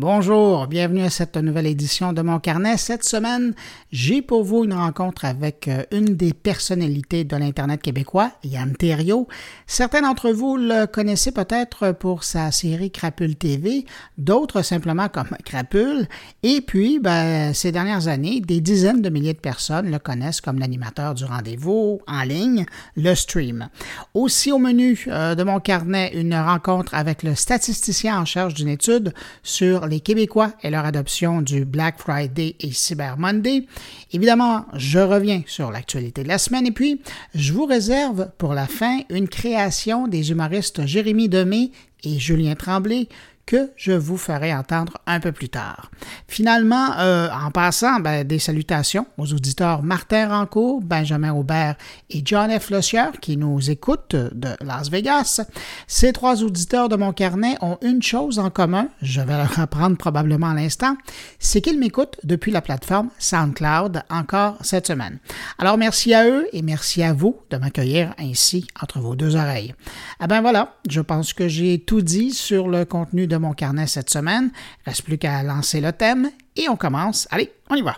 Bonjour, bienvenue à cette nouvelle édition de mon carnet. Cette semaine, j'ai pour vous une rencontre avec euh, une des personnalités de l'Internet québécois, Yann Thériault. Certains d'entre vous le connaissez peut-être pour sa série Crapule TV, d'autres simplement comme Crapule. Et puis, ben, ces dernières années, des dizaines de milliers de personnes le connaissent comme l'animateur du rendez-vous en ligne, le stream. Aussi au menu euh, de mon carnet, une rencontre avec le statisticien en charge d'une étude sur les Québécois et leur adoption du Black Friday et Cyber Monday. Évidemment, je reviens sur l'actualité de la semaine et puis je vous réserve pour la fin une création des humoristes Jérémy Demé et Julien Tremblay que je vous ferai entendre un peu plus tard. Finalement, euh, en passant, ben, des salutations aux auditeurs Martin Rancourt, Benjamin Aubert et John F. Lossier qui nous écoutent de Las Vegas. Ces trois auditeurs de mon carnet ont une chose en commun, je vais leur probablement à l'instant, c'est qu'ils m'écoutent depuis la plateforme SoundCloud encore cette semaine. Alors merci à eux et merci à vous de m'accueillir ainsi entre vos deux oreilles. Ah ben voilà, je pense que j'ai tout dit sur le contenu de mon carnet cette semaine. Reste plus qu'à lancer le thème et on commence. Allez, on y va.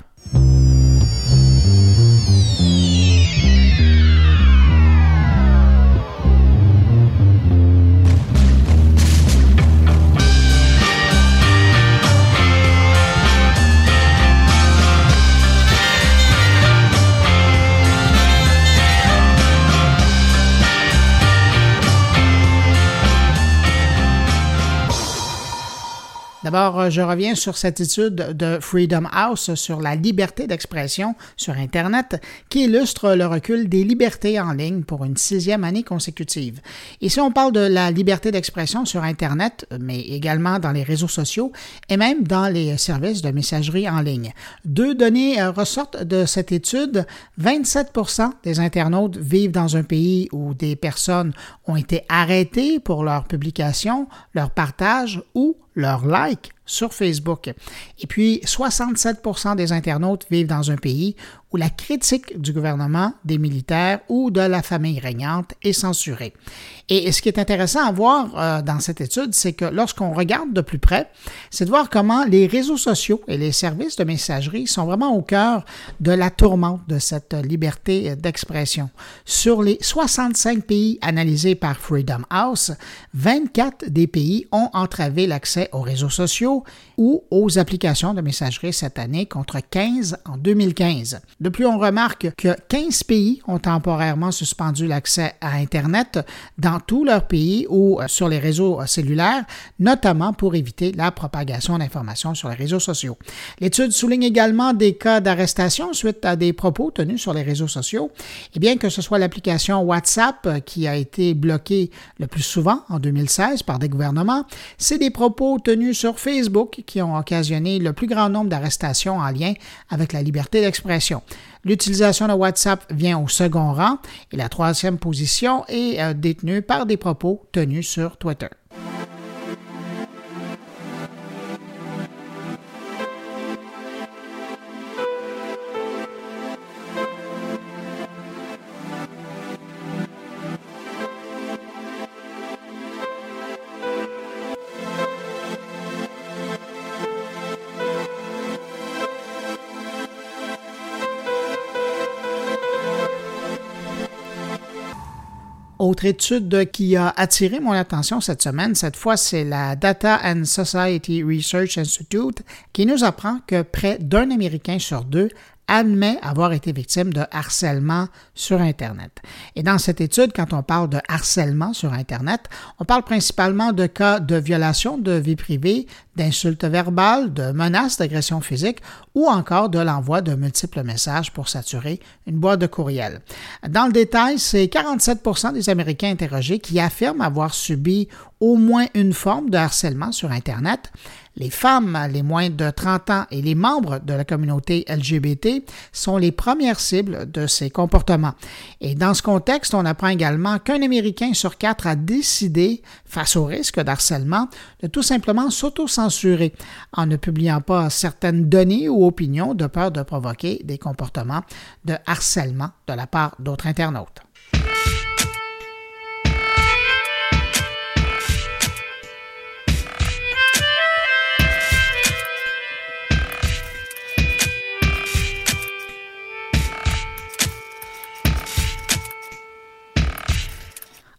D'abord, euh, je reviens sur cette étude de Freedom House sur la liberté d'expression sur Internet qui illustre le recul des libertés en ligne pour une sixième année consécutive. Ici, on parle de la liberté d'expression sur Internet, mais également dans les réseaux sociaux et même dans les services de messagerie en ligne. Deux données euh, ressortent de cette étude. 27% des internautes vivent dans un pays où des personnes ont été arrêtées pour leur publication, leur partage ou leur like sur Facebook. Et puis, 67% des internautes vivent dans un pays où la critique du gouvernement, des militaires ou de la famille régnante est censurée. Et ce qui est intéressant à voir euh, dans cette étude, c'est que lorsqu'on regarde de plus près, c'est de voir comment les réseaux sociaux et les services de messagerie sont vraiment au cœur de la tourmente de cette liberté d'expression. Sur les 65 pays analysés par Freedom House, 24 des pays ont entravé l'accès aux réseaux sociaux ou aux applications de messagerie cette année contre 15 en 2015. De plus, on remarque que 15 pays ont temporairement suspendu l'accès à Internet dans tous leurs pays ou euh, sur les réseaux euh, cellulaires, notamment pour éviter la propagation d'informations sur les réseaux sociaux. L'étude souligne également des cas d'arrestation suite à des propos tenus sur les réseaux sociaux. Et bien que ce soit l'application WhatsApp euh, qui a été bloquée le plus souvent en 2016 par des gouvernements, c'est des propos tenus sur Facebook qui ont occasionné le plus grand nombre d'arrestations en lien avec la liberté d'expression. L'utilisation de WhatsApp vient au second rang et la troisième position est euh, détenue par des propos tenus sur Twitter. Autre étude qui a attiré mon attention cette semaine, cette fois, c'est la Data and Society Research Institute qui nous apprend que près d'un Américain sur deux admet avoir été victime de harcèlement sur Internet. Et dans cette étude, quand on parle de harcèlement sur Internet, on parle principalement de cas de violation de vie privée, d'insultes verbales, de menaces d'agression physique ou encore de l'envoi de multiples messages pour saturer une boîte de courriel. Dans le détail, c'est 47% des Américains interrogés qui affirment avoir subi au moins une forme de harcèlement sur Internet. Les femmes, les moins de 30 ans et les membres de la communauté LGBT sont les premières cibles de ces comportements. Et dans ce contexte, on apprend également qu'un Américain sur quatre a décidé, face au risque d'harcèlement, de tout simplement s'auto-censurer en ne publiant pas certaines données ou opinions de peur de provoquer des comportements de harcèlement de la part d'autres internautes.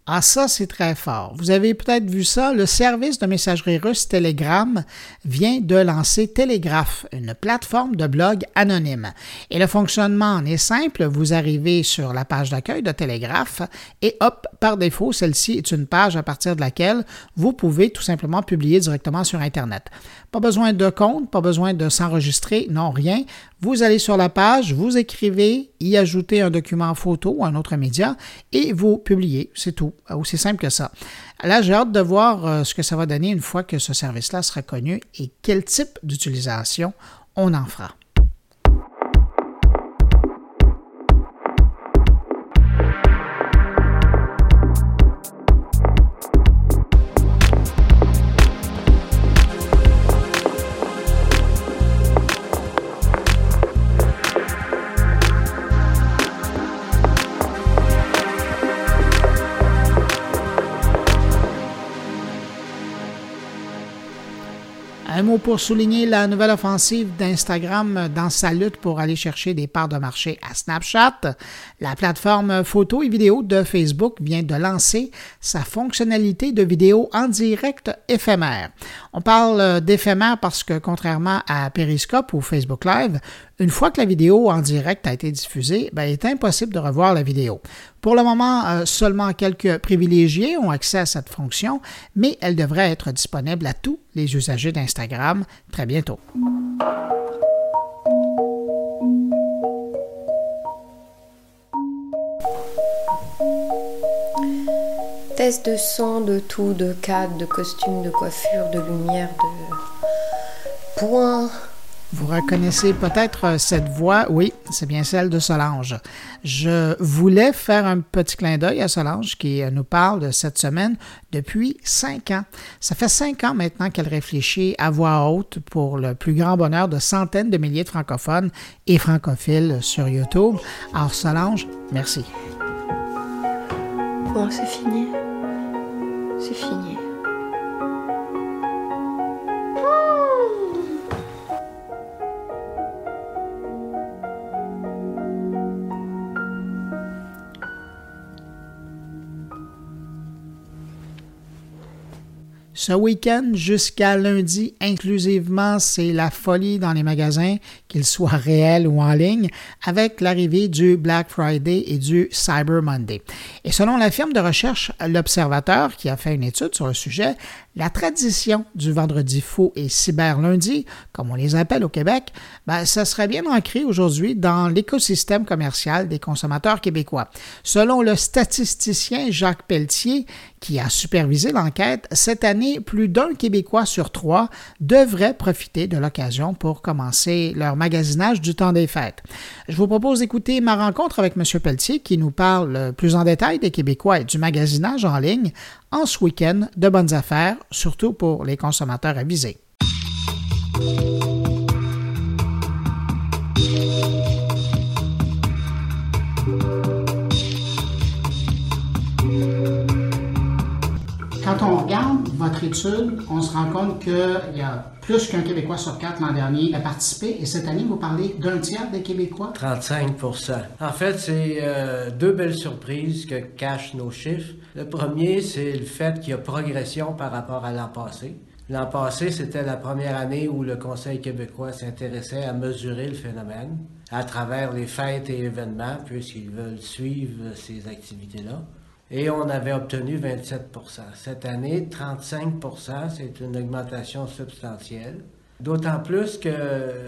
Ah, ça, c'est très fort. Vous avez peut-être vu ça, le service de messagerie russe Telegram vient de lancer Telegraph, une plateforme de blog anonyme. Et le fonctionnement en est simple. Vous arrivez sur la page d'accueil de Telegraph et hop, par défaut, celle-ci est une page à partir de laquelle vous pouvez tout simplement publier directement sur Internet. Pas besoin de compte, pas besoin de s'enregistrer, non, rien. Vous allez sur la page, vous écrivez, y ajoutez un document photo ou un autre média et vous publiez. C'est tout. Aussi simple que ça. Là, j'ai hâte de voir euh, ce que ça va donner une fois que ce service-là sera connu et quel type d'utilisation on en fera. Pour souligner la nouvelle offensive d'Instagram dans sa lutte pour aller chercher des parts de marché à Snapchat. La plateforme photo et vidéo de Facebook vient de lancer sa fonctionnalité de vidéo en direct éphémère. On parle d'éphémère parce que contrairement à Periscope ou Facebook Live, une fois que la vidéo en direct a été diffusée, ben, il est impossible de revoir la vidéo. Pour le moment, euh, seulement quelques privilégiés ont accès à cette fonction, mais elle devrait être disponible à tous les usagers d'Instagram très bientôt. Test de son, de tout, de cadre, de costume, de coiffure, de lumière, de points, vous reconnaissez peut-être euh, cette voix, oui, c'est bien celle de Solange. Je voulais faire un petit clin d'œil à Solange qui euh, nous parle de cette semaine depuis cinq ans. Ça fait cinq ans maintenant qu'elle réfléchit à voix haute pour le plus grand bonheur de centaines de milliers de francophones et francophiles sur YouTube. Alors Solange, merci. Bon, c'est fini. C'est fini. Ce week-end jusqu'à lundi inclusivement, c'est la folie dans les magasins, qu'ils soient réels ou en ligne, avec l'arrivée du Black Friday et du Cyber Monday. Et selon la firme de recherche L'Observateur, qui a fait une étude sur le sujet, la tradition du vendredi faux et cyber lundi, comme on les appelle au Québec, ben, ça serait bien ancré aujourd'hui dans l'écosystème commercial des consommateurs québécois. Selon le statisticien Jacques Pelletier, qui a supervisé l'enquête, cette année, plus d'un Québécois sur trois devrait profiter de l'occasion pour commencer leur magasinage du temps des fêtes. Je vous propose d'écouter ma rencontre avec M. Pelletier qui nous parle plus en détail des Québécois et du magasinage en ligne en ce week-end de bonnes affaires, surtout pour les consommateurs avisés. Quand on regarde étude, on se rend compte qu'il y a plus qu'un Québécois sur quatre l'an dernier a participé. Et cette année, vous parlez d'un tiers des Québécois? 35% En fait, c'est euh, deux belles surprises que cachent nos chiffres. Le premier, c'est le fait qu'il y a progression par rapport à l'an passé. L'an passé, c'était la première année où le Conseil québécois s'intéressait à mesurer le phénomène à travers les fêtes et événements, puisqu'ils veulent suivre ces activités-là. Et on avait obtenu 27% Cette année, 35% c'est une augmentation substantielle. D'autant plus que,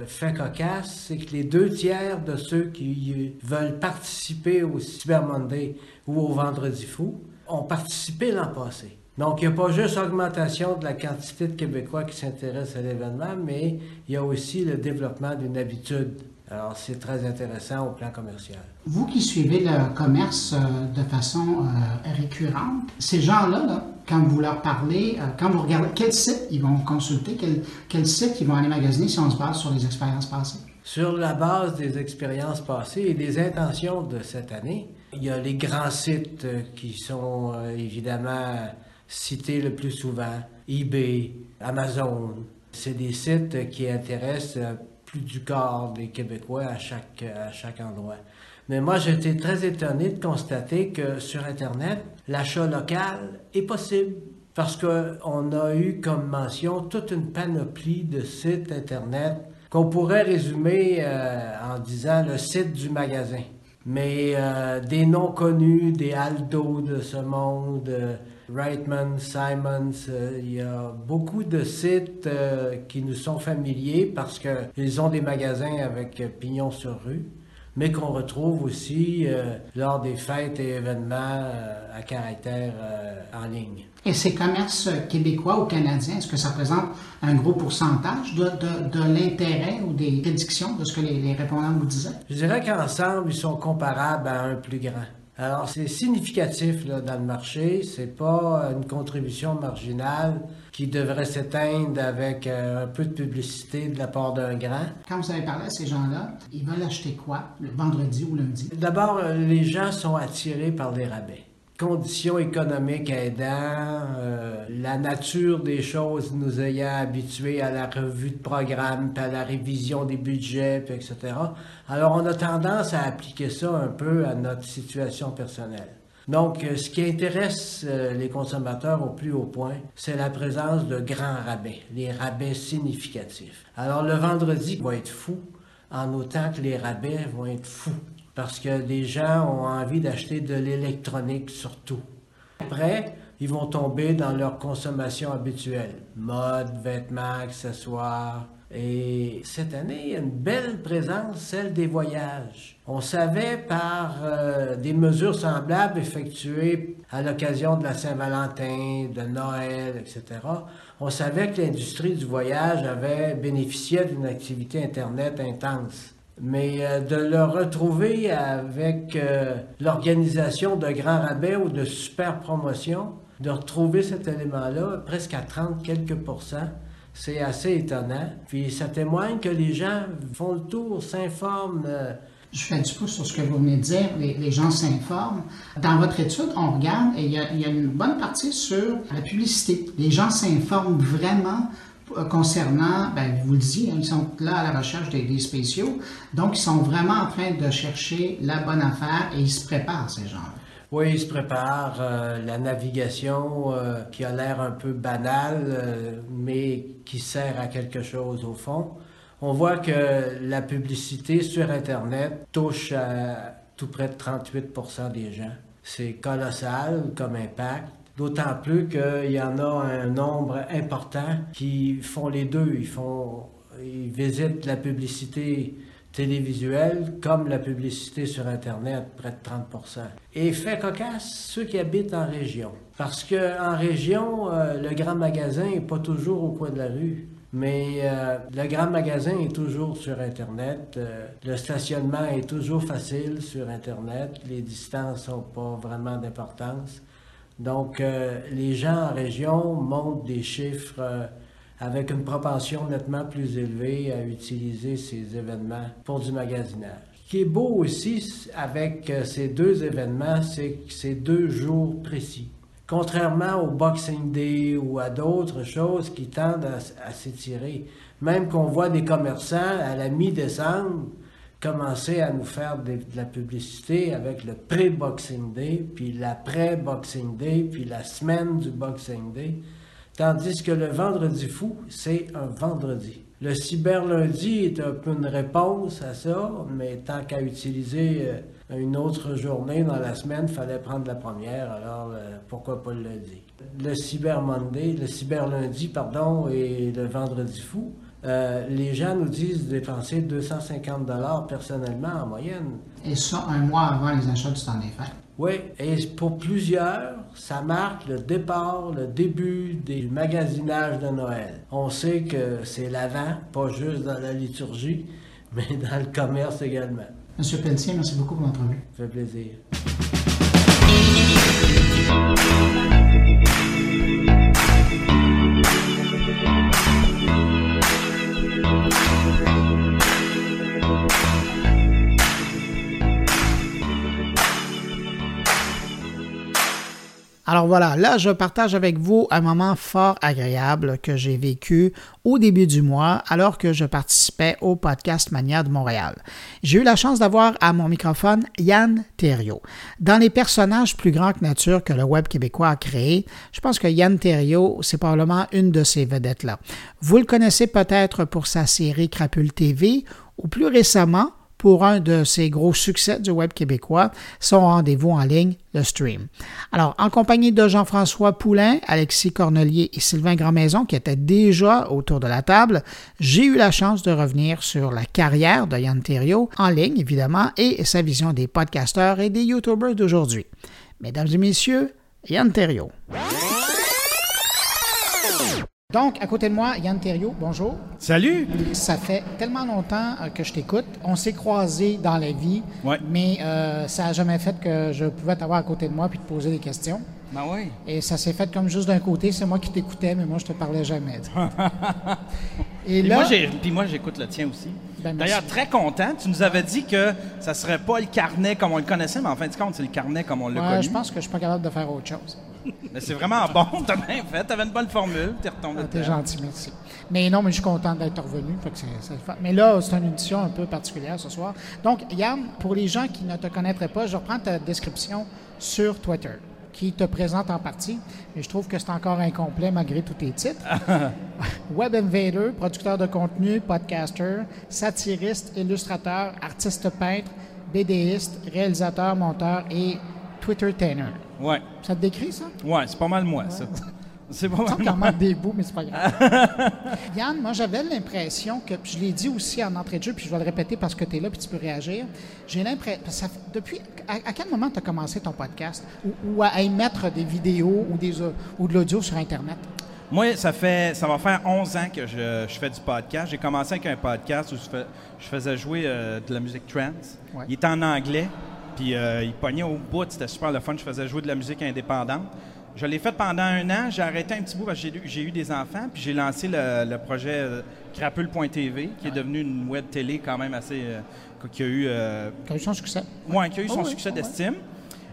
fait cocasse, c'est que les deux tiers de ceux qui veulent participer au Cyber Monday ou au Vendredi fou ont participé l'an passé. Donc, il n'y a pas juste augmentation de la quantité de Québécois qui s'intéressent à l'événement, mais il y a aussi le développement d'une habitude alors, c'est très intéressant au plan commercial. Vous qui suivez le commerce euh, de façon euh, récurrente, ces gens-là, quand vous leur parlez, euh, quand vous regardez, quel site ils vont consulter, quel, quel site ils vont aller magasiner si on se base sur les expériences passées? Sur la base des expériences passées et des intentions de cette année, il y a les grands sites qui sont évidemment cités le plus souvent, eBay, Amazon. C'est des sites qui intéressent du corps des Québécois à chaque, à chaque endroit. Mais moi, j'ai été très étonné de constater que sur Internet, l'achat local est possible parce qu'on a eu comme mention toute une panoplie de sites Internet qu'on pourrait résumer euh, en disant le site du magasin. Mais euh, des noms connus, des Aldo de ce monde, euh, Reitman, Simons, il y a beaucoup de sites qui nous sont familiers parce qu'ils ont des magasins avec pignon sur rue mais qu'on retrouve aussi euh, lors des fêtes et événements euh, à caractère euh, en ligne. Et ces commerces québécois ou canadiens, est-ce que ça représente un gros pourcentage de, de, de l'intérêt ou des prédictions de ce que les, les répondants vous disaient? Je dirais qu'ensemble, ils sont comparables à un plus grand. Alors, c'est significatif là, dans le marché. C'est pas une contribution marginale qui devrait s'éteindre avec euh, un peu de publicité de la part d'un grand. Quand vous avez parlé à ces gens-là, ils veulent acheter quoi, le vendredi ou lundi? D'abord, euh, les gens sont attirés par les rabais conditions économiques aidant, euh, la nature des choses nous ayant habitués à la revue de programme, puis à la révision des budgets, puis etc. Alors on a tendance à appliquer ça un peu à notre situation personnelle. Donc, euh, ce qui intéresse euh, les consommateurs au plus haut point, c'est la présence de grands rabais, les rabais significatifs. Alors, le vendredi va être fou, en autant que les rabais vont être fous parce que des gens ont envie d'acheter de l'électronique surtout. Après, ils vont tomber dans leur consommation habituelle, mode, vêtements, accessoires. Et cette année, il y a une belle présence, celle des voyages. On savait par euh, des mesures semblables effectuées à l'occasion de la Saint-Valentin, de Noël, etc. On savait que l'industrie du voyage avait bénéficié d'une activité Internet intense. Mais euh, de le retrouver avec euh, l'organisation de grands rabais ou de super promotions, de retrouver cet élément-là presque à 30 quelques pourcents, c'est assez étonnant. Puis ça témoigne que les gens font le tour, s'informent. Euh. Je fais du pouce sur ce que vous venez de dire, les, gens s'informent. Dans votre étude, on regarde et il y, a, il y a une bonne partie sur la publicité. Les gens s'informent vraiment concernant, ben, vous le dites, hein, ils sont là à la recherche des, spéciaux, donc ils sont vraiment en train de chercher la bonne affaire et ils se préparent, ces gens-là. Oui, ils se préparent. Euh, la navigation euh, qui a l'air un peu banale, euh, mais qui sert à quelque chose au fond. On voit que la publicité sur Internet touche à tout près de 38 des gens. C'est colossal comme impact. D'autant plus qu'il y en a un nombre important qui font les deux. Ils font, visitent la publicité télévisuelle comme la publicité sur Internet, près de 30% Et fait cocasse, ceux qui habitent en région. Parce qu'en région, euh, le grand magasin n'est pas toujours au coin de la rue. Mais euh, le grand magasin est toujours sur Internet. Euh, le stationnement est toujours facile sur Internet. Les distances n'ont pas vraiment d'importance. Donc, euh, les gens en région montrent des chiffres euh, avec une propension nettement plus élevée à utiliser ces événements pour du magasinage. Ce qui est beau aussi avec euh, ces deux événements, c'est que c'est deux jours précis. Contrairement au Boxing Day ou à d'autres choses qui tendent à s'étirer, même qu'on voit des commerçants à la mi-décembre commencer à nous faire de, la publicité avec le pré-Boxing Day, puis l'après-Boxing Day, puis la semaine du Boxing Day. Tandis que le vendredi fou, c'est un vendredi. Le cyberlundi est un peu une réponse à ça, mais tant qu'à utiliser euh, une autre journée dans la semaine, il fallait prendre la première, alors euh, pourquoi pas le lundi? Le cyber Monday, le cyber lundi, pardon, et le vendredi fou, euh, les gens nous disent dépenser 250 dollars personnellement en moyenne. Et ça, un mois avant les achats du temps des fêtes. Oui, et pour plusieurs, ça marque le départ, le début du magasinage de Noël. On sait que c'est l'avant, pas juste dans la liturgie, mais dans le commerce également. Monsieur Pentier, merci beaucoup pour l'entrevue. Ça fait plaisir. Alors voilà, là, je partage avec vous un moment fort agréable que j'ai vécu au début du mois alors que je participais au podcast Mania de Montréal. J'ai eu la chance d'avoir à mon microphone Yann Thériault. Dans les personnages plus grands que nature que le web québécois a créé, je pense que Yann Thériault, c'est probablement une de ces vedettes-là. Vous le connaissez peut-être pour sa série Crapule TV ou plus récemment pour un de ses gros succès du web québécois, son rendez-vous en ligne, le stream. Alors, en compagnie de Jean-François Poulain, Alexis Cornelier et Sylvain Grandmaison, qui étaient déjà autour de la table, j'ai eu la chance de revenir sur la carrière de Yann Thériault, en ligne évidemment, et sa vision des podcasteurs et des YouTubers d'aujourd'hui. Mesdames et messieurs, Yann Thériault. Donc, à côté de moi, Yann Thériault, bonjour. Salut! Ça fait tellement longtemps euh, que je t'écoute. On s'est croisés dans la vie, Ouais. mais euh, ça n'a jamais fait que je pouvais t'avoir à côté de moi puis te poser des questions. Ben oui. Et ça s'est fait comme juste d'un côté. C'est moi qui t'écoutais, mais moi, je te parlais jamais. Et Puis là, puis moi, j'écoute le tien aussi. Ben. D'ailleurs, très content. Tu nous avais dit que ça serait pas le carnet comme on le connaissait, mais en fin de compte, c'est le carnet comme on l'a ouais, connu. je pense que je suis pas capable de faire autre chose. Mais c'est vraiment bon. T'as bien fait. T'avais une bonne formule. T'es retombé Ah, T'es gentil, merci. Mais non, mais je suis content d'être revenu. fait que c'est- c'est le fun. Mais là, c'est une édition un peu particulière ce soir. Donc, Yann, pour les gens qui ne te connaîtraient pas, je reprends ta description sur Twitter, qui te présente en partie, mais je trouve que c'est encore incomplet malgré tous tes titres. Web Invader, producteur de contenu, podcaster, satiriste, illustrateur, artiste peintre, BDiste, réalisateur, monteur et Twitter tainer. Ouais. Ça te décrit, ça? Ouais, c'est pas mal moi, ça. C'est pas mal manque des bouts, mais c'est pas grave. Yann, moi, j'avais l'impression que, puis je l'ai dit aussi en entrée de jeu, puis je vais le répéter parce que tu es là, puis tu peux réagir. J'ai l'impression, ça depuis, à, à quel moment tu as commencé ton podcast? Ou, ou à émettre des vidéos ou, des, ou de l'audio sur Internet? Moi, ça fait, ça va faire 11 ans que je, je fais du podcast. J'ai commencé avec un podcast où je, fais- je faisais jouer euh, de la musique trance. Ouais. Il était en anglais, puis euh, il pognait au bout. C'était super le fun. Je faisais jouer de la musique indépendante. Je l'ai fait pendant un an. J'ai arrêté un petit bout parce que j'ai eu- des enfants. Puis j'ai lancé le, le projet euh, Crapule.tv, qui est devenu une web télé quand même assez. euh, qui a eu. euh, Tu as eu son succès? Ouais, qui a eu son Oh oui, succès oh oui. d'estime.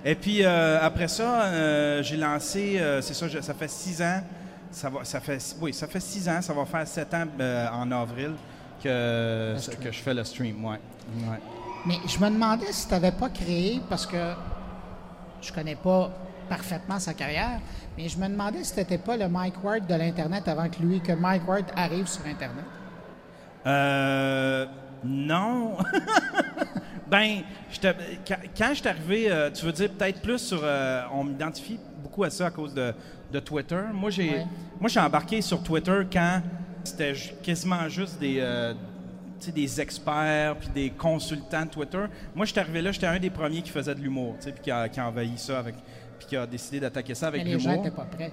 Et puis après ça, j'ai lancé, c'est ça, je- ça fait six ans. Ça va, ça fait, oui, ça fait six ans. Ça va faire sept ans en avril que, que je fais le stream. Ouais. ouais. Mais je me demandais si tu n'avais pas créé, parce que je connais pas parfaitement sa carrière, mais je me demandais si tu n'étais pas le Mike Ward de l'Internet avant que lui, que Mike Ward arrive sur Internet. Euh, non. ben, quand, je suis arrivé, euh, tu veux dire peut-être plus sur. euh, on m'identifie beaucoup à ça à cause de, de Twitter. Moi, j'ai, Ouais. moi, j'ai embarqué sur Twitter quand c'était quasiment juste des. euh, des experts puis des consultants de Twitter. Moi, je suis arrivé là, j'étais un des premiers qui faisait de l'humour, tu sais, puis qui a, qui a envahi ça avec, puis qui a décidé d'attaquer ça avec mais les gens l'humour. n'étaient pas prêts.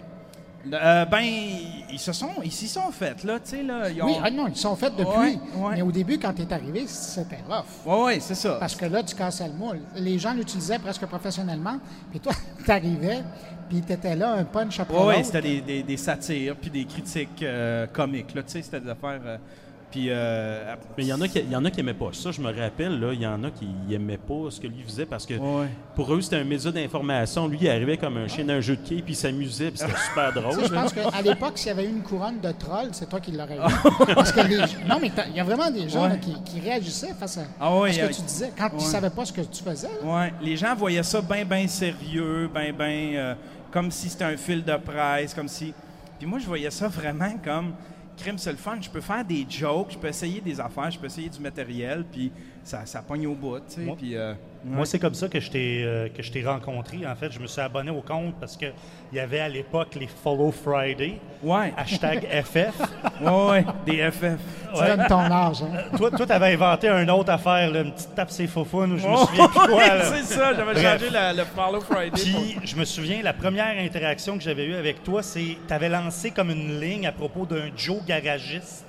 Euh, ben, ils se sont, ils s'y sont faits là, tu sais là. Ils ont... Oui, ah non, ils sont faits depuis. Ouais, ouais. Mais au début, quand tu es arrivé, c'était rough. Ouais, ouais, c'est ça. Parce que là, tu cassais le moule. Les gens l'utilisaient presque professionnellement. Puis toi, tu arrivais, puis tu étais là, un punch après Oui, c'était des, des, des satires puis des critiques euh, comiques. Là, tu sais, c'était des affaires. euh, puis, euh, Mais il y en a qui il y en a qui aimaient pas ça, je me rappelle là, il y en a qui aimaient pas ce que lui faisait parce que Ouais. pour eux c'était un média d'information, lui il arrivait comme un chien d'un jeu de quai puis il s'amusait puis c'était super drôle. je pense qu'à l'époque, s'il y avait eu une couronne de trolls, c'est toi qui l'aurais eu. Parce que les... Non, mais il y a vraiment des gens Ouais. là, qui, qui réagissaient face à, Ah ouais, à ce que a- tu disais. Quand Ouais. ils ne savaient pas ce que tu faisais, là. ouais, les gens voyaient ça bien, bien sérieux, bien, bien. euh, comme si c'était un fil de presse, comme si. Puis moi, je voyais ça vraiment comme. Crime, c'est le fun. Je peux faire des jokes, je peux essayer des affaires, je peux essayer du matériel, puis ça, ça pogne au bout, tu sais. Moi- Puis, euh, Moi, c'est comme ça que je t'ai euh, que je t'ai rencontré. En fait, je me suis abonné au compte parce que il y avait à l'époque les Follow Friday, ouais, hashtag FF. ouais, ouais, des FF. Tu donnes ton âge. Hein. toi, toi, t'avais inventé une autre affaire, là, une petite tape ses faufounes, ou je me souviens plus quoi. ouais, là. c'est ça, j'avais changé la- le Follow Friday. pour- Puis, je me souviens, la première interaction que j'avais eue avec toi, c'est tu avais lancé comme une ligne à propos d'un Joe garagiste.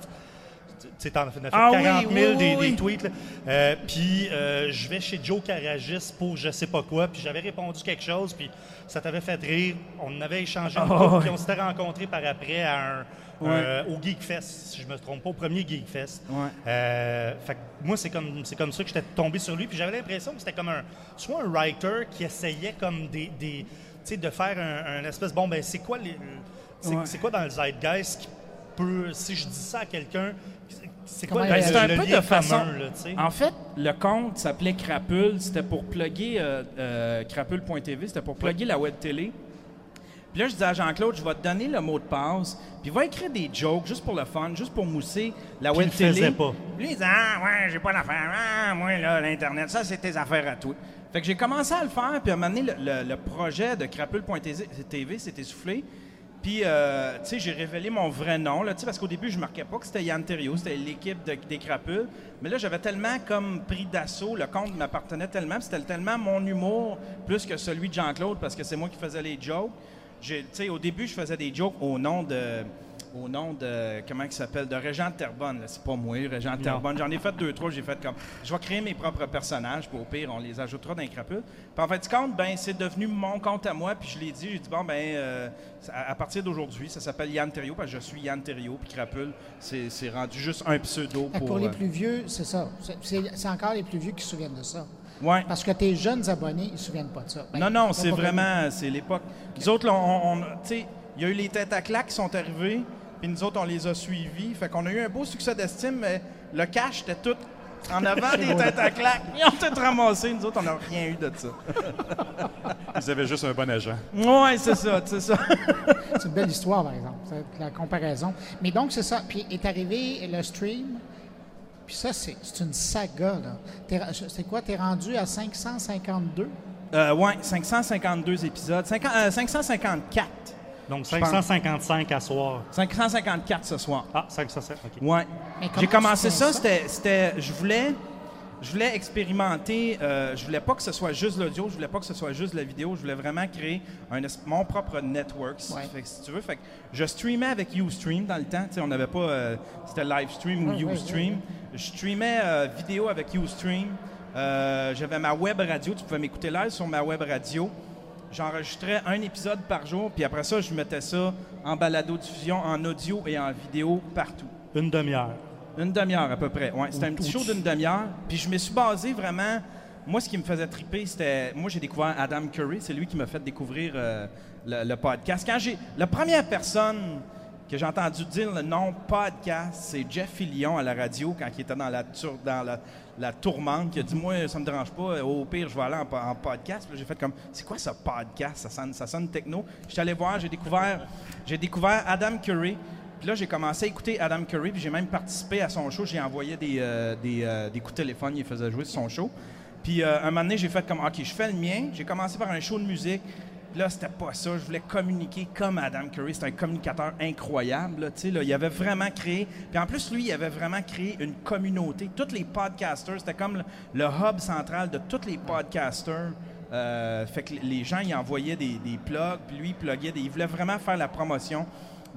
Tu sais, t'en as fait Ah oui, 40 000 oui, des, oui. des tweets. Euh, puis, euh, je vais chez Joe Garagiste pour je sais pas quoi. Puis, j'avais répondu quelque chose. Puis, ça t'avait fait rire. On avait échangé un Ah. Puis, on s'était rencontrés par après à un, euh, au Geekfest, si je me trompe pas, au premier Geekfest. Ouais. Euh, fait que moi, c'est comme, c'est comme ça que j'étais tombé sur lui. Puis j'avais l'impression que c'était comme un, soit un writer qui essayait comme des, des, sais, de faire un, un espèce, bon, ben c'est quoi les... C'est Ouais. c'est quoi dans le zeitgeist qui peut, si je dis ça à quelqu'un, c'est Ben, c'est un le peu de façon. là? En fait, le compte s'appelait Crapule. C'était pour plugger euh, euh, crapule.tv. C'était pour plugger la web télé. Puis là, je disais à Jean-Claude, je vais te donner le mot de passe. Puis va écrire des jokes juste pour le fun, juste pour mousser la web télé. faisait pas? Lui, il disait Ah, ouais, j'ai pas d'affaires. Ah, moi, là, l'Internet, ça, c'est tes affaires à toi. Fait que j'ai commencé à le faire. Puis à un moment donné, le, le- le projet de crapule.tv s'est essoufflé. Puis, euh, tu sais, j'ai révélé mon vrai nom, là, parce qu'au début, je marquais pas que c'était Yann Thériault, c'était l'équipe de- des Crapules. Mais là, j'avais tellement comme pris d'assaut, le compte m'appartenait tellement, c'était tellement mon humour plus que celui de Jean-Claude, parce que c'est moi qui faisais les jokes. Tu sais, au début, je faisais des jokes au nom de au nom de, comment il s'appelle, de Régent là. C'est pas moi, Régent de Terrebonne. J'en ai fait deux, trois. J'ai fait comme, je vais créer mes propres personnages, puis au pire, on les ajoutera dans les crapules. Puis en fait, compte, ben, c'est devenu mon compte à moi, puis je l'ai dit, j'ai dit, bon, ben, euh, à, à partir d'aujourd'hui, ça s'appelle Yann Thériault, parce que je suis Yann Thériault, puis crapule, c'est c'est rendu juste un pseudo pour... pour les euh, plus vieux, c'est ça. C'est- C'est c'est encore les plus vieux qui se souviennent de ça. ouais. Parce que tes jeunes abonnés, ils ne se souviennent pas de ça. Ben, Non, non, c'est vraiment, c'est l'époque. Nous autres, là, on, on- tu sais, il y a eu les têtes à claques qui sont arrivés, puis nous autres, on les a suivis. Fait qu'on a eu un beau succès d'estime, mais le cash était tout en avant des têtes à claques. Ils ont tout ramassé. Nous autres, on n'a rien eu de ça. Ils avaient juste un bon agent. Ouais, c'est ça, c'est ça. C'est une belle histoire, par exemple, la comparaison. Mais donc, c'est ça. Puis est arrivé le stream. Puis ça, c'est c'est une saga, là. C'est quoi? T'es rendu à 552? Euh, ouais, 552 épisodes. Cinquante- euh, 554. Donc, je pense. 555 à soir. 554 ce soir. Ah, 555, OK. Ouais. J'ai commencé ça, ça? c'était, c'était, je voulais, je voulais expérimenter. euh, je voulais pas que ce soit juste l'audio, je voulais pas que ce soit juste la vidéo. Je voulais vraiment créer un, mon propre network, si, Ouais. fait que si tu veux. Fait que je streamais avec UStream dans le temps. Tu sais, on n'avait pas, euh, c'était Livestream ou Ouais, ouais, UStream. Je streamais euh, vidéo avec UStream. Euh, j'avais ma web radio. Tu pouvais m'écouter live sur ma web radio. J'enregistrais un épisode par jour, puis après ça, je mettais ça en balado-diffusion, en audio et en vidéo partout. Une demi-heure. Une demi-heure à peu près. Ouais, c'était un petit show d'une demi-heure. Puis je me suis basé vraiment. Moi, ce qui me faisait triper, c'était. Moi, j'ai découvert Adam Curry. C'est lui qui m'a fait découvrir euh, le, le podcast. Quand j'ai. La première personne que j'ai entendu dire le nom podcast, c'est Jeff Fillion à la radio quand il était dans la, dans la, la tourmente, qui a dit Moi, ça me dérange pas. Au pire, je vais aller en, po- en podcast. Puis j'ai fait comme C'est quoi ce podcast? Ça sonne, ça sonne techno. Je suis allé voir, j'ai découvert, j'ai découvert Adam Curry. Puis là, j'ai commencé à écouter Adam Curry, puis j'ai même participé à son show. J'ai envoyé des, euh, euh, des coups de téléphone, il faisait jouer son show. Puis euh, un moment donné, j'ai fait comme, OK, je fais le mien. J'ai commencé par un show de musique. Là, c'était pas ça. Je voulais communiquer comme Adam Curry. C'est un communicateur incroyable. là, là. Il avait vraiment créé... Puis en plus, lui, il avait vraiment créé une communauté. Tous les podcasters, c'était comme le, le hub central de tous les podcasters. Euh, fait que les gens, ils envoyaient des, des plugs, puis lui, il pluguait des... Il voulait vraiment faire la promotion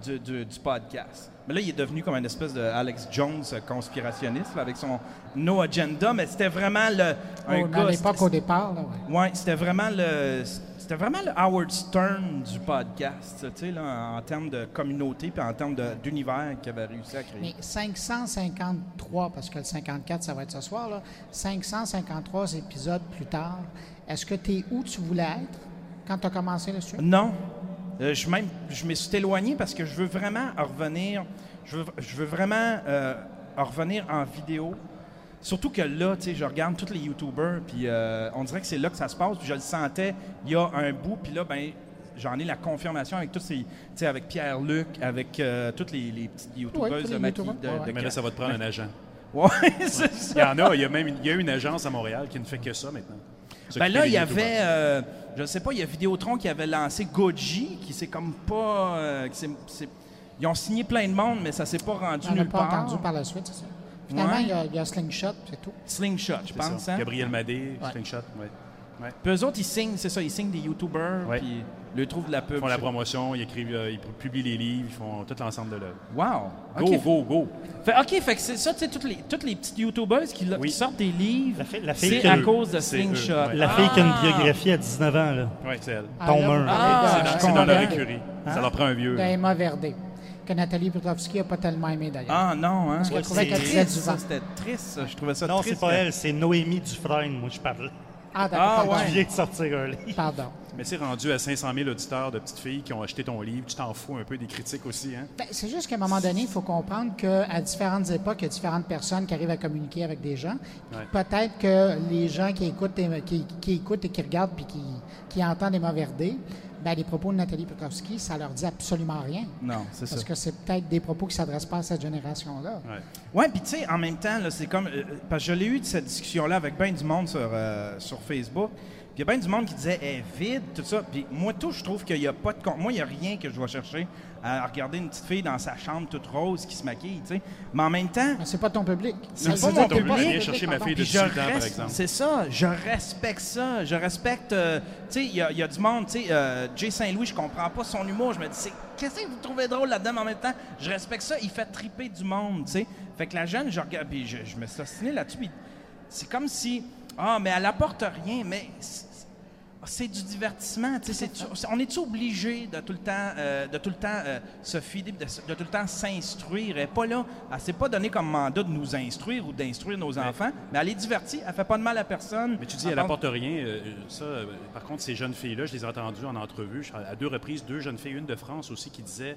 du, du- du podcast. Mais là, il est devenu comme une espèce de Alex Jones conspirationniste là, avec son No Agenda, mais c'était vraiment le. un Oh, gars- à l'époque, au départ. Ouais, c'était vraiment le. C'était vraiment le Howard Stern du podcast, tu sais, là, en termes de communauté puis en termes d'univers qu'il avait réussi à créer. Mais 553, parce que le 54, ça va être ce soir, là, 553 épisodes plus tard, est-ce que tu es où tu voulais être quand tu as commencé le stream? Non. Euh, je, même, je me suis éloigné parce que je veux vraiment en revenir. Je veux, je veux vraiment euh, en revenir en vidéo. Surtout que là, tu sais, je regarde tous les YouTubers, puis euh, on dirait que c'est là que ça se passe. Puis je le sentais il y a un bout, puis là, ben, j'en ai la confirmation avec tous ces, tu sais, avec Pierre-Luc, avec euh, toutes les, les petites YouTubeuses de Maki. YouTubers. de- Ouais, ouais. de- Mais là, ça va te prendre un agent. Ouais, c'est ça. Il y en a, il y a même une, il y a une agence à Montréal qui ne fait que ça maintenant. Ben là, il y avait, euh, je ne sais pas, il y a Vidéotron qui avait lancé Goji, qui c'est comme pas, euh, qui c'est- c'est- ils ont signé plein de monde, mais ça s'est pas rendu On n'a nulle pas part. entendu par la suite, c'est ça? Finalement, Ouais. il y a- il y, a Slingshot, c'est tout. Slingshot, je pense. ça. Hein? Gabriel Madé, Ouais. Slingshot. Ouais. Puis eux autres, ils signent, c'est ça, ils signent des YouTubers, Ouais. puis ils trouvent de la pub. Ils font la promotion, ils écrivent, euh, ils publient les livres, ils font tout l'ensemble de l'œuvre. Wow! Go, go, go! Fait, OK, fait que c'est ça, tu sais, toutes les, toutes les petites YouTubers qui, Oui. qui sortent des livres, La fille- la fille c'est qui- à cause de Slingshot. ouais. La fille qui a une Ah! biographie à 19 ans, là. Oui, c'est elle. Ah, Ah, je c'est dans comprends. leur écurie. Ça leur prend un vieux. Emma Verdé, que Nathalie Petrovski n'a pas tellement aimé d'ailleurs. Ah non, hein? qu'elle trouvait qu'elle disait du vent. C'était triste, ça. Je trouvais ça Non, triste. c'est pas elle, c'est Noémie Dufresne, moi, je parle. Ah, d'accord. Ah, pardon. Tu viens de sortir un livre. Pardon. Mais c'est rendu à 500 000 auditeurs de petites filles qui ont acheté ton livre. Tu t'en fous un peu des critiques aussi, hein? Ben, c'est juste qu'à un moment donné, il faut comprendre qu'à différentes époques, il y a différentes personnes qui arrivent à communiquer avec des gens. Ouais. Peut-être que les gens qui écoutent, et, qui, qui écoutent et qui regardent puis qui, qui entendent des mauvais dés, ben, les propos de Nathalie Petrovski, ça leur dit absolument rien. Non, c'est ça. Parce que c'est peut-être des propos qui ne s'adressent pas à cette génération-là. Ouais, puis tu sais, en même temps, c'est comme. euh, parce que je l'ai eu de cette discussion-là avec bien du monde sur, euh, sur Facebook. Puis il y a bien du monde qui disait, est vide, tout ça. Puis moi, tout, je trouve qu'il n'y a pas de. Moi, il n'y a rien que je dois chercher à regarder une petite fille dans sa chambre toute rose qui se maquille, tu sais. Mais en même temps. Mais c'est pas ton public. C'est Ça pas mon public. Viens ton chercher ma fille de Puis je 18 ans, par exemple. C'est ça, je respecte ça. Je respecte. euh, tu sais, il y, a- il y a du monde, tu sais, euh, Jay Saint-Louis, je comprends pas son humour. Je me dis, c'est- qu'est-ce que vous trouvez drôle là-dedans, mais en même temps, je respecte ça. Il fait triper du monde, tu sais. Fait que la jeune, je regarde, puis je, je me suis là-dessus, c'est comme si, ah, mais elle apporte rien, mais. C'est- du divertissement, on est-tu obligé de tout le temps, euh, de tout le temps euh, se fider, de, de tout le temps s'instruire? Elle est pas là, elle s'est pas donné comme mandat de nous instruire ou d'instruire nos enfants, mais elle est divertie, elle fait pas de mal à personne. Mais tu dis, elle apporte rien. euh, ça, par contre, ces jeunes filles-là, je les ai entendues en entrevue. À deux reprises, deux jeunes filles, une de France aussi, qui disaient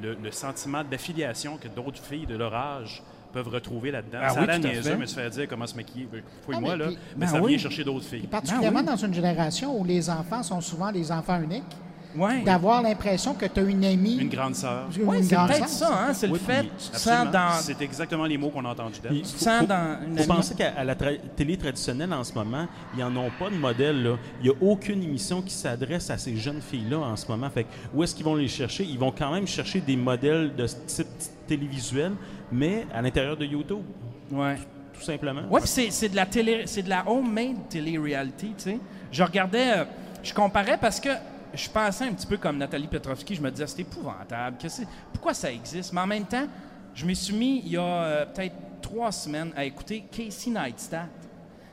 le, le sentiment d'affiliation que d'autres filles de leur âge peuvent retrouver là-dedans. Ah ça oui, a l'air niaiseux, me se faire dire comment se maquiller. Ben, Fouille-moi, Ah, mais là. puis- mais ben ça oui. vient chercher d'autres filles. Puis particulièrement Ben oui. dans une génération où les enfants sont souvent des enfants uniques, Ouais. d'avoir l'impression que tu as une amie. Une grande sœur. Ouais, c'est peut-être ça, hein, c'est le Oui, fait, sens absolument. dans, C'est exactement les mots qu'on a entendus d'elle. tu sens dans amie- penser qu'à la tra- télé traditionnelle en ce moment, ils n'en ont pas de modèle. là. Il n'y a aucune émission qui s'adresse à ces jeunes filles-là en ce moment. Fait que où est-ce qu'ils vont les chercher? Ils vont quand même chercher des modèles de ce type télévisuel, mais à l'intérieur de YouTube, Ouais. tout simplement. Ouais, puis c'est, c'est de la télé, c'est de la homemade télé-reality, tu sais. Je regardais, euh, je comparais parce que je pensais un petit peu comme Nathalie Petrovski, je me disais c'est épouvantable, pourquoi ça existe, mais en même temps, je me suis mis il y a euh, peut-être trois semaines à écouter Casey Neistat.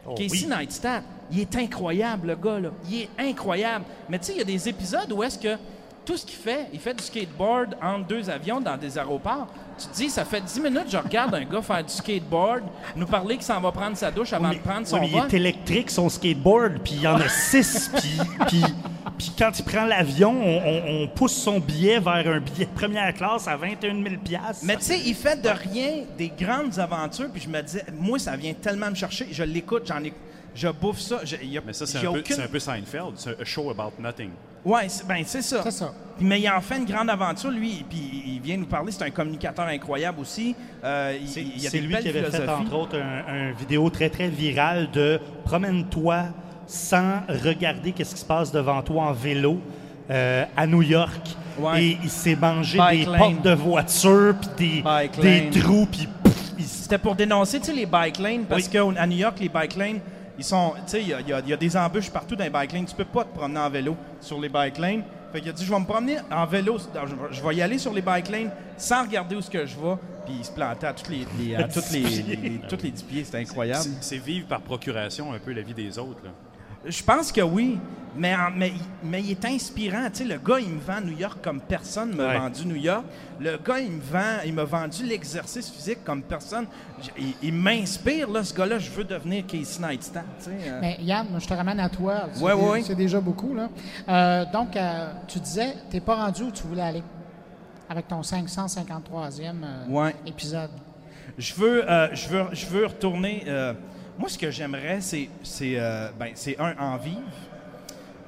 Oh, Casey oui. Neistat, il est incroyable le gars là, il est incroyable. Mais tu sais, il y a des épisodes où est-ce que tout ce qu'il fait, il fait du skateboard entre deux avions dans des aéroports. Tu te dis, ça fait 10 minutes je regarde un gars faire du skateboard, nous parler qu'il s'en va prendre sa douche avant Oui, de prendre oui, son mais il est électrique, son skateboard, puis il y en a six. puis quand il prend l'avion, on, on- on pousse son billet vers un billet de première classe à 21 000 Mais tu sais, il fait de rien des grandes aventures, puis je me disais, moi, ça vient tellement me chercher, je l'écoute, j'en ai, je bouffe ça. je- il y a- Mais ça, c'est un, peu- aucune- c'est un peu Seinfeld. C'est un show about nothing. Ouais, ben c'est ça. C'est ça. Mais il en fait une grande aventure, lui, puis il vient nous parler. C'est un communicateur incroyable aussi. Euh, C'est lui qui avait fait, entre autres, un, un vidéo très, très virale de promène-toi sans regarder qu'est-ce qui se passe devant toi en vélo euh, à New York. Ouais. Et il s'est mangé Bike des lane. portes de voiture, puis des, des trous, puis C'était pour dénoncer, les bike lanes, parce qu'à New York, les bike lanes, ils sont, tu sais, il y y, a- il y a des embûches partout dans les bike lanes. Tu peux pas te promener en vélo sur les bike lanes. Fait qu'il a dit, je vais me promener en vélo, je vais- je vais y aller sur les bike lanes sans regarder où ce que je vais. Puis il se plantait à tous les, les- à toutes les, toutes les 10 pieds, c'était incroyable. C'est- C'est vivre par procuration un peu la vie des autres. là. Je pense que oui, mais, mais, mais il est inspirant. Tu sais, le gars, il me vend New York comme personne m'a Ouais. vendu New York. Le gars, il me vend, il m'a vendu l'exercice physique comme personne. Il, il m'inspire, là, ce gars-là. Je veux devenir Casey Neistat. tu sais, euh. Mais Yann, moi, je te ramène à toi. C'est Ouais, ouais. C'est déjà beaucoup. Là. Euh, donc, euh, tu disais, tu n'es pas rendu où tu voulais aller avec ton 553e euh, Ouais. épisode. Je veux, euh, je veux, je veux retourner. Moi, ce que j'aimerais, c'est, c'est, euh, ben, c'est un en vivre.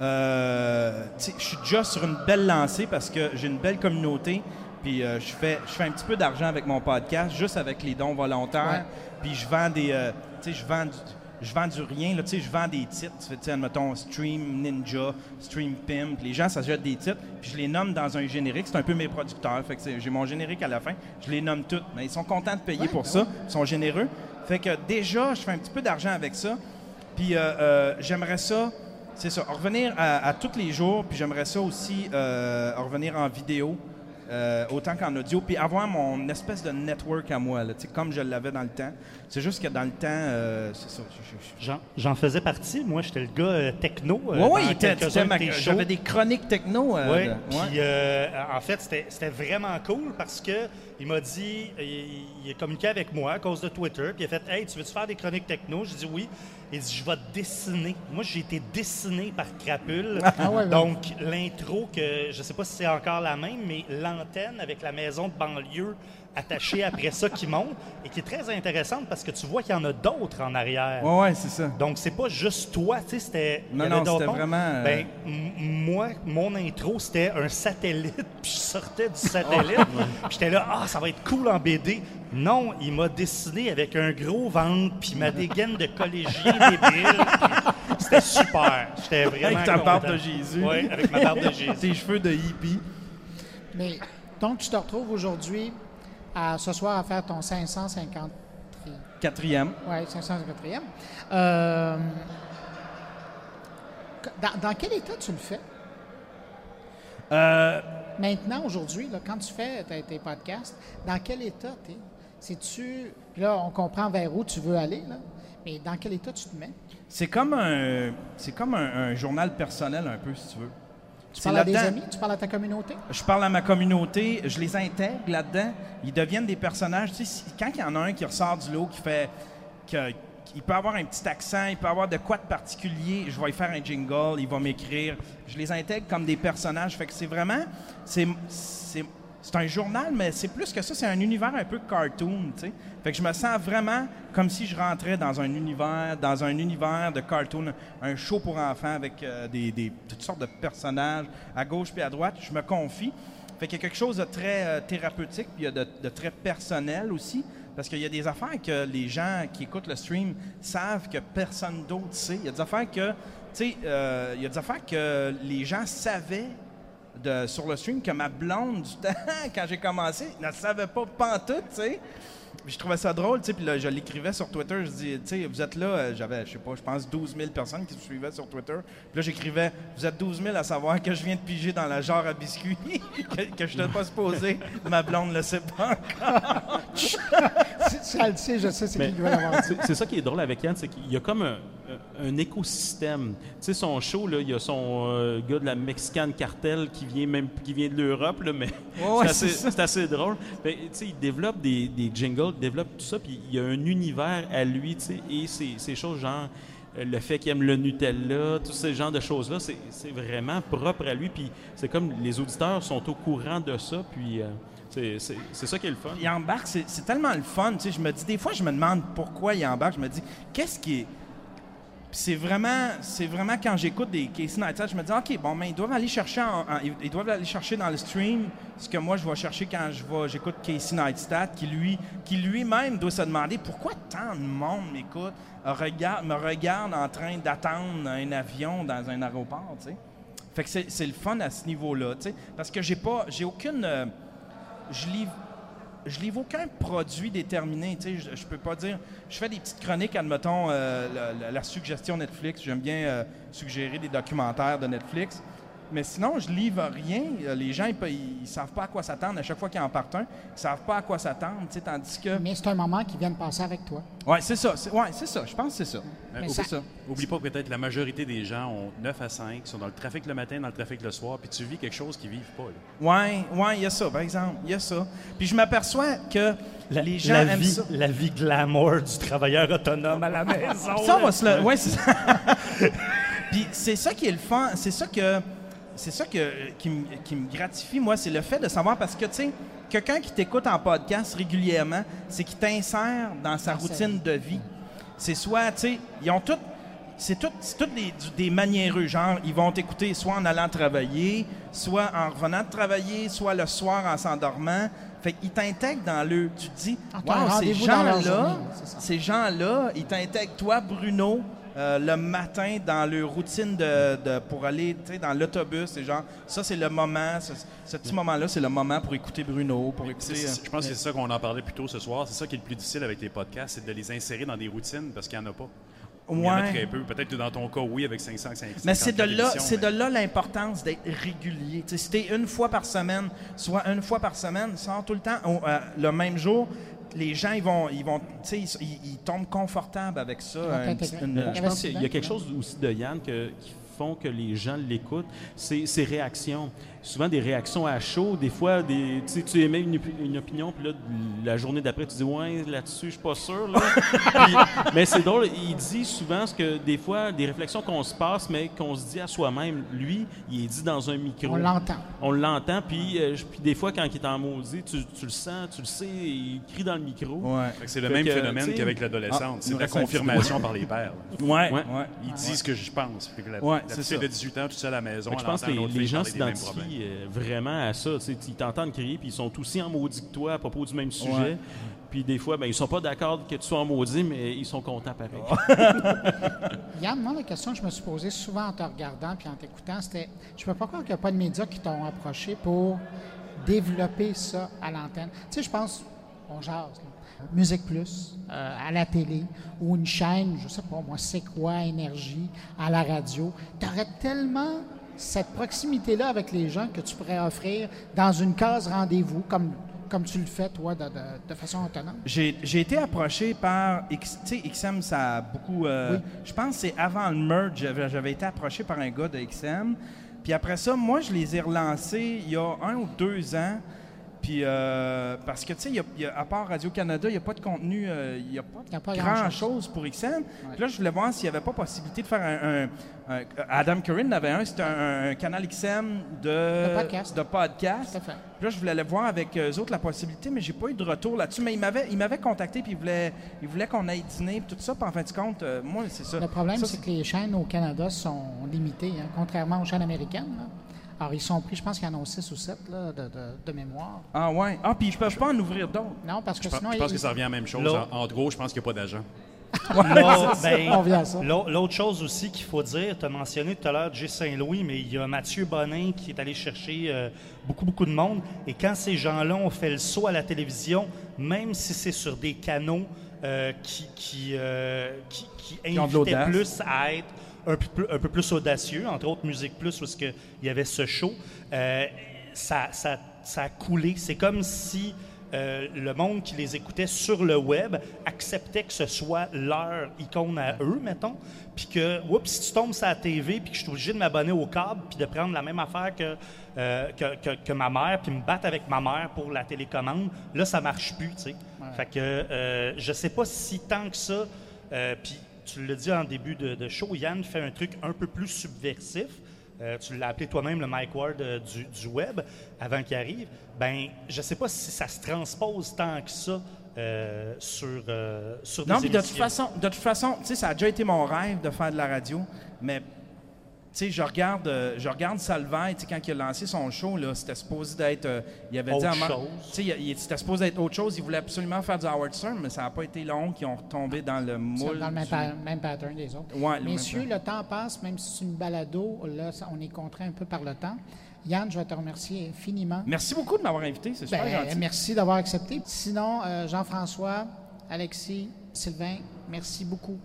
Euh, je suis déjà sur une belle lancée parce que j'ai une belle communauté. Puis euh, je fais, je fais un petit peu d'argent avec mon podcast, juste avec les dons volontaires. Puis je vends des, euh, tu sais, je vends du, je vends du rien. Là, tu sais, je vends des titres. Tu sais, admettons Stream Ninja, Stream Pimp. Les gens s'achètent des titres, puis je les nomme dans un générique. C'est un peu mes producteurs. Fait que j'ai mon générique à la fin. Je les nomme toutes. Mais ils sont contents de payer pour ça. Ils sont généreux. Fait que déjà, je fais un petit peu d'argent avec ça. Puis euh, euh, j'aimerais ça, c'est ça, revenir à, tous les jours. Puis j'aimerais ça aussi euh, revenir en vidéo, euh, autant qu'en audio. Puis avoir mon espèce de network à moi, là, comme je l'avais dans le temps. C'est juste que dans le temps, euh, c'est ça. je- je- je- J'en- J'en faisais partie. Moi, j'étais le gars euh, techno. euh, il était- ma- tes shows. j'avais des chroniques techno. euh, de- puis ouais. euh, en fait, c'était c'était vraiment cool parce que Il m'a dit, il, il a communiqué avec moi à cause de Twitter, puis il a fait Hey, tu veux-tu faire des chroniques techno? J'ai dit oui. Il dit Je vais te dessiner. Moi, j'ai été dessiné par Crapule. Ah ouais, ouais. Donc, l'intro, que je sais pas si c'est encore la même, mais l'antenne avec la maison de banlieue attachée après ça qui monte, et qui est très intéressante parce que tu vois qu'il y en a d'autres en arrière. Ouais, ouais, c'est ça. Donc, c'est pas juste toi, tu sais, c'était. Non, non, c'était vraiment, euh, Ben, moi, mon intro, c'était un satellite, puis je sortais du satellite, puis j'étais là, ah, ça va être cool en BD. Non, il m'a dessiné avec un gros ventre, puis ma dégaine de collégien débile. C'était super. J'étais vraiment. Avec ta content. barbe de Jésus. Oui, avec ma barbe de Jésus. Tes cheveux de hippie. Mais donc, tu te retrouves aujourd'hui, à, ce soir, à faire ton 550. Quatrième. Oui, 554e. Euh, dans, dans quel état tu le fais? Euh, Maintenant, aujourd'hui, là, quand tu fais tes, tes podcasts, dans quel état tu es? C'est-tu. Là, on comprend vers où tu veux aller, là, mais dans quel état tu te mets? c'est comme un, c'est comme un, un journal personnel un peu, si tu veux. Tu parles à des amis? Tu parles à ta communauté? Je parle à ma communauté, je les intègre là-dedans. Ils deviennent des personnages. Tu sais, quand il y en a un qui ressort du lot, qui fait. que- il peut avoir un petit accent, il peut avoir de quoi de particulier. Je vais lui faire un jingle, il va m'écrire. Je les intègre comme des personnages. Fait que c'est vraiment. C'est, c'est, un journal, mais c'est plus que ça. C'est un univers un peu cartoon, tu sais. Fait que je me sens vraiment comme si je rentrais dans un univers, dans un univers de cartoon, un show pour enfants avec euh, des, toutes sortes de personnages à gauche puis à droite. Je me confie. Fait qu'il y a quelque chose de très euh, thérapeutique, puis il y a de, de très personnel aussi, parce qu'il y a des affaires que les gens qui écoutent le stream savent que personne d'autre sait. Il y a des affaires que, tu sais, euh, il y a des affaires que les gens savaient de, sur le stream que ma blonde du temps, quand j'ai commencé, ne savait pas pantoute, tu sais. Je trouvais ça drôle, tu sais, puis là, je l'écrivais sur Twitter, je dis, tu sais, vous êtes là, euh, j'avais, je sais pas, je pense 12 000 personnes qui me suivaient sur Twitter. Puis là, j'écrivais, vous êtes 12 000 à savoir que je viens de piger dans la jarre à biscuits, que, que je n'étais pas supposé, ma blonde le sait pas encore. Ça le sait, je sais, c'est qui. C'est ça qui est drôle avec Yann, c'est qu'il y a comme un, un écosystème. Tu sais, son show, là, il y a son euh, gars de la Mexican Cartel qui vient même qui vient de l'Europe, là, mais ouais, c'est assez, assez drôle. Mais, tu sais, il développe des, des jingles, il développe tout ça, puis il y a un univers à lui, tu sais, et ces, choses genre euh, le fait qu'il aime le Nutella, tous ces genres de choses-là, c'est vraiment propre à lui, puis c'est comme les auditeurs sont au courant de ça, puis euh, c'est- ça qui est le fun. Il embarque, c'est tellement le fun, tu sais, je me dis, des fois, je me demande pourquoi il embarque, je me dis, qu'est-ce qui est... c'est vraiment, c'est vraiment quand j'écoute des Casey Neistat, je me dis, OK, bon, mais ils doivent aller chercher, ils- doivent aller chercher dans le stream ce que moi je vais chercher quand je vais, j'écoute Casey Neistat, qui lui, qui lui-même doit se demander pourquoi tant de monde m'écoute, regarde, me regarde en train d'attendre un avion dans un aéroport, tu sais. Fait que c'est, le fun à ce niveau-là, tu sais, parce que j'ai pas, j'ai aucune, euh, je je livre aucun produit déterminé. Tu sais, je, peux pas dire. Je fais des petites chroniques, admettons, euh, la suggestion Netflix. J'aime bien euh, suggérer des documentaires de Netflix. Mais sinon, je livre rien. Euh, Les gens, ils, ils savent pas à quoi s'attendre. À chaque fois qu'ils en partent un, ils savent pas à quoi s'attendre. tu sais, Tandis que. Mais c'est un moment qui vient de passer avec toi. Ouais, c'est ça. c'est- Ouais, c'est ça. Je pense que c'est ça. Euh, Mais oublie, ça- ça. oublie pas peut-être la majorité des gens ont 9 à 5, sont dans le trafic le matin, dans le trafic le soir, puis tu vis quelque chose qu'ils vivent pas. ouais, il y a ça, par exemple. Il y a ça. Puis je m'aperçois que La, les gens la aiment vie, ça. la vie glamour du travailleur autonome à la maison. Ça, on va se le. Ouais, c'est ça. Puis c'est ça qui est le fun. C'est ça que. C'est ça que, qui, me, qui me gratifie, moi, c'est le fait de savoir parce que, tu sais, quelqu'un qui t'écoute en podcast régulièrement, c'est qu'il t'insère dans sa routine de vie. C'est soit, tu sais, ils ont tout. C'est tout, des, des maniéreux. Genre, ils vont t'écouter soit en allant travailler, soit en revenant de travailler, soit le soir en s'endormant. Fait qu'ils t'intègrent dans le. Tu te dis, wow, ces gens-là, ces gens-là, ils t'intègrent, toi, Bruno, euh, le matin dans leur routine de, de- pour aller tu dans l'autobus. C'est genre, ça, c'est le moment, ce, ce petit moment-là, c'est le moment pour écouter Bruno, pour écouter. Euh, Je pense que c'est ça qu'on en parlait plus tôt ce soir. C'est ça qui est le plus difficile avec les podcasts, c'est de les insérer dans des routines parce qu'il n'y en a pas. Il y en a ouais. très peu. Peut-être que dans ton cas, oui, avec 550 Mais c'est de là, de là l'importance d'être régulier. Tu sais, si t'es une fois par semaine, soit une fois par semaine, sors tout le temps euh, le même jour. Les gens, ils vont, ils vont, tu sais, ils, ils- ils tombent confortables avec ça. un une- y Je pense qu'il y a quelque chose aussi de Yann que- qui font que les gens l'écoutent, c'est ses réactions. Souvent des réactions à chaud. Des fois, des, tu sais, tu émets une, une opinion, puis là, la journée d'après, tu dis Ouais, là-dessus, je suis pas sûr. là. Puis- mais c'est drôle, il dit souvent ce que des fois, des réflexions qu'on se passe, mais qu'on se dit à soi-même. Lui, il est dit dans un micro. On l'entend. On l'entend, puis, euh, puis des fois, quand il est en maudit, tu, tu le sens, tu le sais, il crie dans le micro. Ouais. C'est le Fait même que, phénomène qu'avec Ah, l'adolescente. il c'est la confirmation par les pères. Ouais, Ouais. ouais. Ils disent ce que je pense. Fait que la, Ouais, la de 18 ans, toute seule à la maison, je pense que les, les gens s'identifient euh, vraiment à ça. tu sais, Ils t'entendent crier, puis ils sont aussi en maudit que toi à propos du même sujet. Ouais. Puis des fois, ben, ils sont pas d'accord que tu sois en maudit, mais ils sont contents pareil. Yann, moi, la question que je me suis posée souvent en te regardant puis en t'écoutant, c'était je peux pas croire qu'il n'y a pas de médias qui t'ont approché pour développer ça à l'antenne. Tu sais, je pense, on jase, là. Musique Plus, euh, à la télé, ou une chaîne, je sais pas moi, c'est quoi, Énergie, à la radio. Tu aurais tellement cette proximité-là avec les gens que tu pourrais offrir dans une case rendez-vous, comme, comme tu le fais, toi, de, de- de façon autonome? J'ai été approché par. X- Tu sais, XM, ça a beaucoup. euh, Oui. Je pense que c'est avant le merge, j'avais été approché par un gars de XM. Puis après ça, moi, je les ai relancés il y a un ou deux ans. Puis, euh, parce que, tu sais, il y a- il y a- à part Radio-Canada, il n'y a pas de contenu, euh, il n'y a pas, grand-chose pour XM. Puis là, je voulais voir s'il n'y avait pas possibilité de faire un. un- un- Adam Curran en avait un, c'était un, un canal XM de, De podcast. de podcast. Tout à fait. Puis là, je voulais aller voir avec eux autres la possibilité, mais j'ai pas eu de retour là-dessus. Mais ils m'avaient, ils m'avaient contacté, puis ils voulaient, ils voulaient qu'on aille dîner, puis tout ça. Puis en fin de compte, euh, moi, c'est ça. Le problème, c'est que les chaînes au Canada sont limitées, hein, contrairement aux chaînes américaines. là. Alors, ils sont pris, je pense qu'il y en a 6 ou 7 là, de, de- de mémoire. Ah ouais. Ah, puis ils peuvent pas en ouvrir d'autres. Non, parce que Je sinon, je pense que ça revient à la même chose. En, en gros, je pense qu'il n'y a pas d'agent. L'autre- ben, L'autre chose aussi qu'il faut dire, tu as mentionné tout à l'heure J. Saint-Louis, mais il y a Mathieu Bonin qui est allé chercher euh, beaucoup, beaucoup de monde. Et quand ces gens-là ont fait le saut à la télévision, même si c'est sur des canaux euh, qui, qui, euh, qui, qui de invitaient plus à être un peu, plus- un peu plus audacieux, entre autres Musique Plus, où est-ce que il y avait ce show, euh, ça, ça, ça a coulé. C'est comme si euh, le monde qui les écoutait sur le web acceptait que ce soit leur icône à eux, mettons, puis que, oups, si tu tombes sur la TV, puis que je suis obligé de m'abonner au câble, puis de prendre la même affaire que, euh, que, que- que ma mère, puis me battre avec ma mère pour la télécommande, là, ça marche plus, tu sais. Fait que euh, je sais pas si tant que ça, puis tu l'as dit en début de, de show, Yann fait un truc un peu plus subversif. Euh, tu l'as appelé toi-même le Mike Ward euh, du, du web avant qu'il arrive. Ben, je sais pas si ça se transpose tant que ça euh, sur, sur des Non, puis de toute façon, de toute façon, tu sais, ça a déjà été mon rêve de faire de la radio, mais tu sais, je regarde, euh, je regarde Salvaille, tu sais, quand il a lancé son show, là, c'était supposé d'être, euh, il avait dit Autre à ma- chose. tu sais, il- il- c'était supposé être autre chose. Il voulait absolument faire du Howard Stern, mais ça n'a pas été long qu'ils ont retombé dans le C'est moule. dans le même, du- pa- même pattern des autres. Ouais, le même Messieurs, le temps passe, même si c'est une balado, là, ça- on est contraint un peu par le temps. Yann, je vais te remercier infiniment. Merci beaucoup de m'avoir invité, c'est super Ben, gentil. merci d'avoir accepté. Sinon, euh, Jean-François, Alexis, Sylvain, merci beaucoup.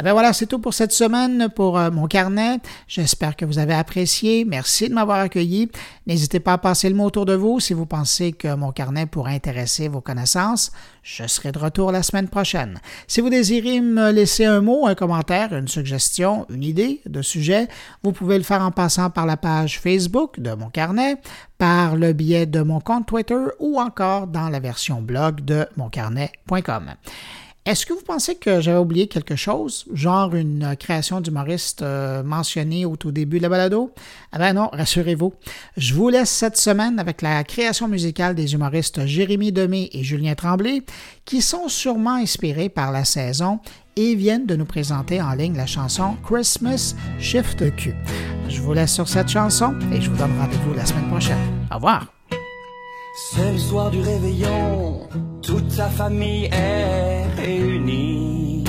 Eh ben voilà, c'est tout pour cette semaine pour euh, mon carnet. J'espère que vous avez apprécié. Merci de m'avoir accueilli. N'hésitez pas à passer le mot autour de vous si vous pensez que mon carnet pourrait intéresser vos connaissances. Je serai de retour la semaine prochaine. Si vous désirez me laisser un mot, un commentaire, une suggestion, une idée de sujet, vous pouvez le faire en passant par la page Facebook de mon carnet, par le biais de mon compte Twitter ou encore dans la version blog de moncarnet.com. Est-ce que vous pensez que j'avais oublié quelque chose, genre une euh, création d'humoriste euh, mentionnée au tout début de la balado? Ah ben non, rassurez-vous. Je vous laisse cette semaine avec la création musicale des humoristes Jérémy Demé et Julien Tremblay, qui sont sûrement inspirés par la saison et viennent de nous présenter en ligne la chanson Christmas Shift Q. Je vous laisse sur cette chanson et je vous donne rendez-vous la semaine prochaine. Au revoir. C'est le soir du réveillon, toute sa famille est réunie.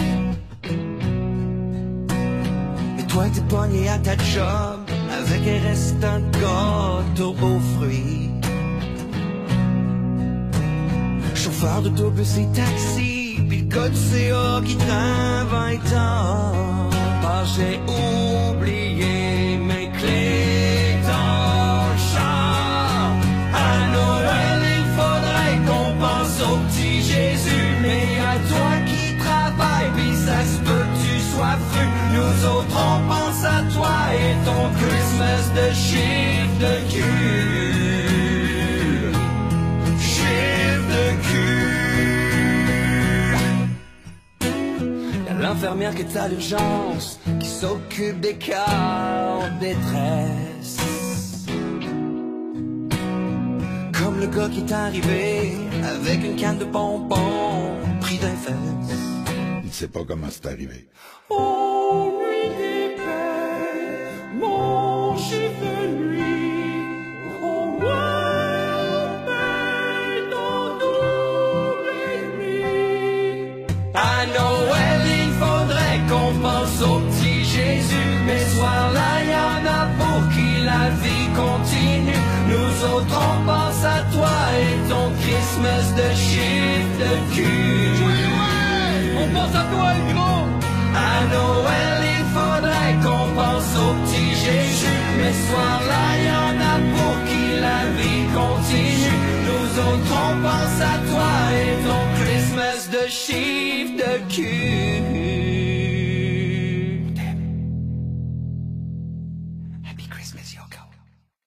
Et toi t'es pogné à ta job avec un restant de gâteau aux fruits. Chauffeur d'autobus et taxi, puis le code CA qui traîne 20 ans. Pas j'ai oublié mes clés Nous autres, on pense à toi et ton Christmas de chiffre de cul. Chiffre de cul. Y'a l'infirmière qui est à l'urgence, qui s'occupe des cas en détresse. Comme le gars qui est arrivé avec une canne de bonbons pris d'un fesse. Il ne sait pas comment c'est arrivé. Oh, de nuit. Oh, ouais, ben, dans toutes les nuits. À Noël, il faudrait qu'on pense au petit Jésus. Mais ce soir-là, y en a pour qui la vie continue. Nous autres, on pense à toi et ton Christmas de chiffre de cul. On pense à toi, le gros! À Noël, Jésus. Mais ce soir-là, y en a pour qui la vie continue. Nous autres, on pense à toi et ton Christmas de chiffre de cul.